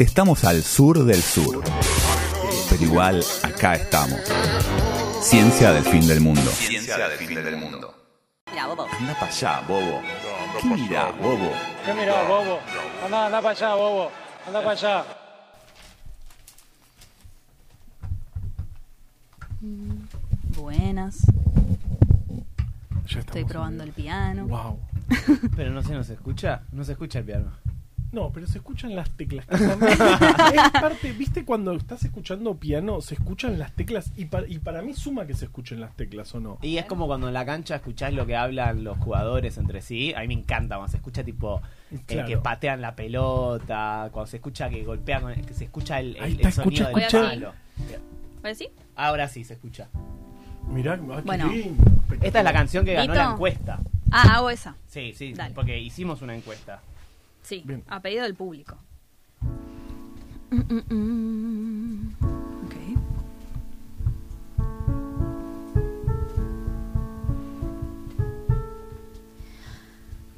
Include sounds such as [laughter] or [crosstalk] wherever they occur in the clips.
Estamos al sur del sur, pero igual acá estamos. Ciencia del fin del mundo. Ciencia del fin del mundo. Mira, Bobo. Anda para allá, bobo. ¿Qué mirá, bobo? ¿Qué mirá, bobo? Anda, anda para allá, bobo. Anda para allá. Buenas. Ya Estoy probando en el piano. Wow. [laughs] Pero no se nos escucha, no se escucha el piano. No, pero se escuchan las teclas. que [laughs] también es parte, ¿viste cuando estás escuchando piano, se escuchan las teclas? Y, pa- y para mí suma que se escuchen las teclas, ¿o no? Y es como cuando en la cancha escuchás lo que hablan los jugadores entre sí. A mí me encanta cuando se escucha tipo el Claro. que patean la pelota, cuando se escucha que golpean, con- que se escucha el, el- el sonido escucha, del escucha. palo. ¿Puedes decir? Ahora sí se escucha. Mirá, ah, qué Bueno. lindo. Esta es la canción que ganó Vito. la encuesta. Ah, hago esa. Sí, sí, Dale. porque hicimos una encuesta. Sí, Bien. a pedido del público. Mm, mm, mm. Ok.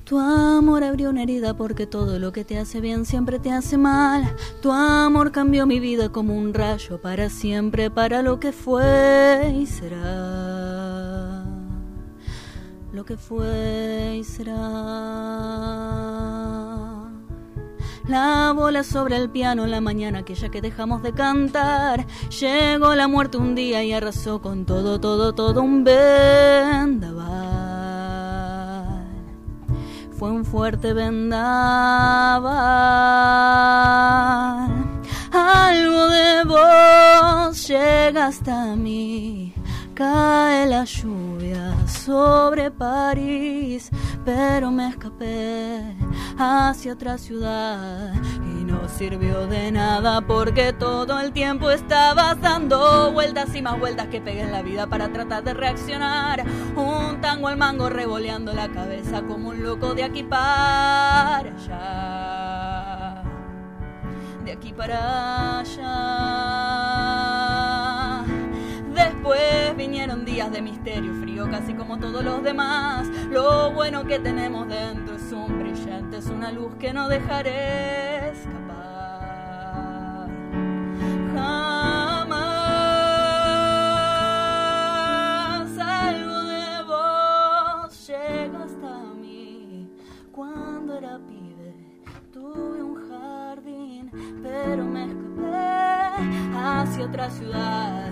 Tu amor abrió una herida porque todo lo que te hace bien siempre te hace mal. Tu amor cambió mi vida como un rayo para siempre, para lo que fue y será. Lo que fue y será. La bola sobre el piano la mañana aquella que dejamos de cantar. Llegó la muerte un día y arrasó con todo, todo, todo un vendaval. Fue un fuerte vendaval. Algo de vos llega hasta mí. Cae la lluvia sobre París, pero me escapé hacia otra ciudad y no sirvió de nada porque todo el tiempo estabas dando vueltas y más vueltas que pegué en la vida para tratar de reaccionar. Un tango al mango revoleando la cabeza como un loco de aquí para allá de aquí para allá. De misterio, frío casi como todos los demás. Lo bueno que tenemos dentro es un brillante, es una luz que no dejaré escapar. Jamás algo de vos llega hasta mí cuando era pibe. Tuve un jardín, pero me escapé hacia otra ciudad.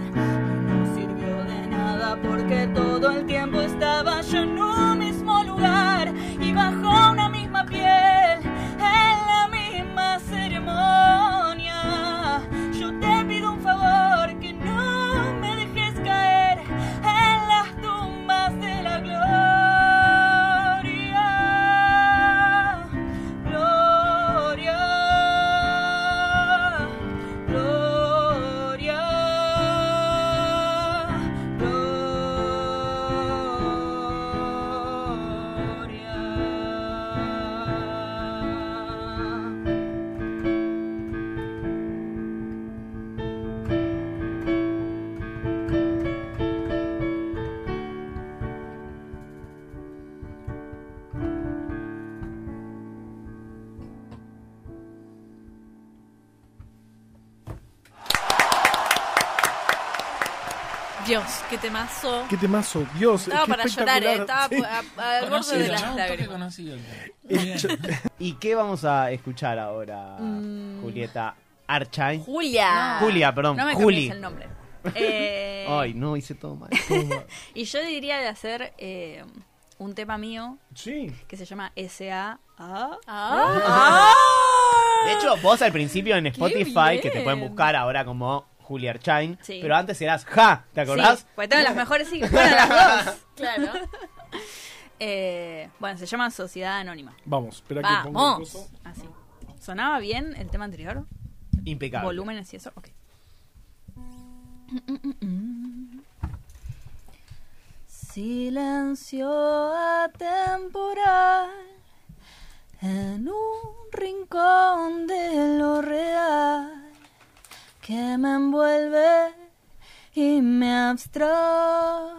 Dios, qué temazo. Qué temazo, Dios. Estaba qué para llorar, eh, estaba al borde de las lágrimas. Sí. [laughs] ¿Y qué vamos a escuchar ahora, Mm. Julieta? Archain. Julia. Julia, perdón, No me Juli. cambies el nombre. Eh, [laughs] Ay, no, hice todo mal. [laughs] y yo diría de hacer eh, un tema mío Sí. que se llama S.A. A. Ah. De hecho, vos al principio en Spotify, que te pueden buscar ahora como Julia Archain, Sí. pero antes eras Ja, ¿te acordás? Sí, pues tengo las mejores sí, bueno, las dos. [laughs] Claro. [laughs] Eh, bueno, se llama Sociedad Anónima. Vamos, espera que pongo el Vamos. coso. Así. ¿Sonaba bien el tema anterior? Impecable. Volúmenes y eso. Ok. Silencio atemporal en un rincón de lo real que me envuelve y me abstrae.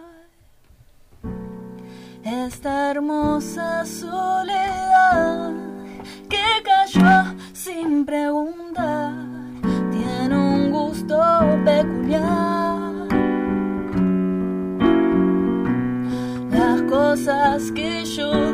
Esta hermosa soledad que cayó sin preguntar tiene un gusto peculiar. Las cosas que yo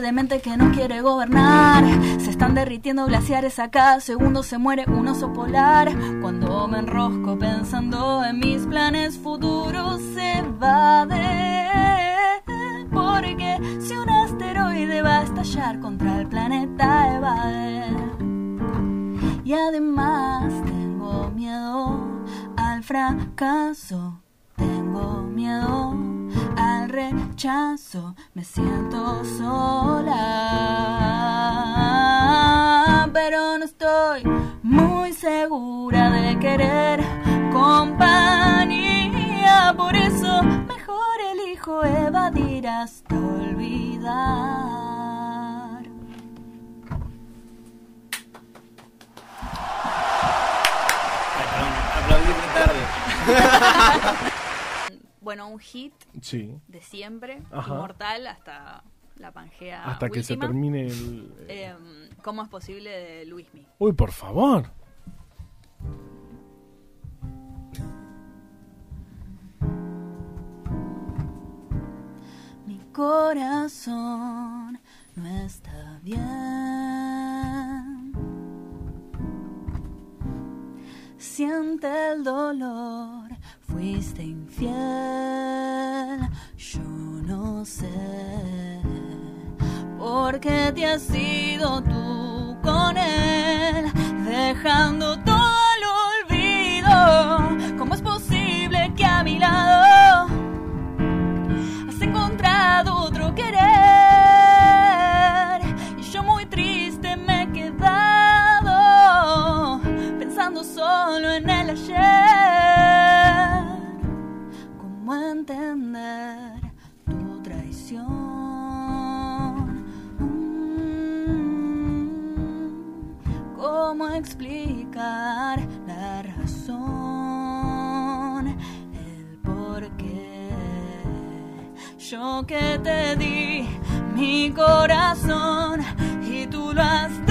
de mente que no quiere gobernar. Se están derritiendo glaciares a cada segundo, se muere un oso polar. Cuando me enrosco pensando en mis planes futuros, se va de. Porque si un asteroide va a estallar contra el planeta, evade. Y además tengo miedo al fracaso. Tengo miedo rechazo. Me siento sola. Pero no estoy muy segura de querer compañía. Por eso mejor elijo evadir hasta olvidar. Aplaudí muy tarde. [laughs] Bueno, un hit Sí. de siempre, Ajá. inmortal hasta la Pangea Hasta que se termine el. Eh, ¿Cómo es posible de Luismi? Uy, por favor. Mi corazón no está bien. Siente el dolor, fuiste infiel. Yo no sé por qué te has ido tú con él, explicar la razón, el por qué. Yo que te di mi corazón y tú lo has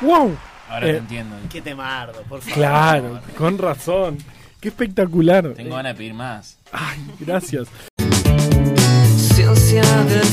¡Wow! Ahora eh, te entiendo. Qué temardo, por favor. Claro, con razón. Qué espectacular. Tengo ganas de pedir más. Ay, gracias. Ciencia del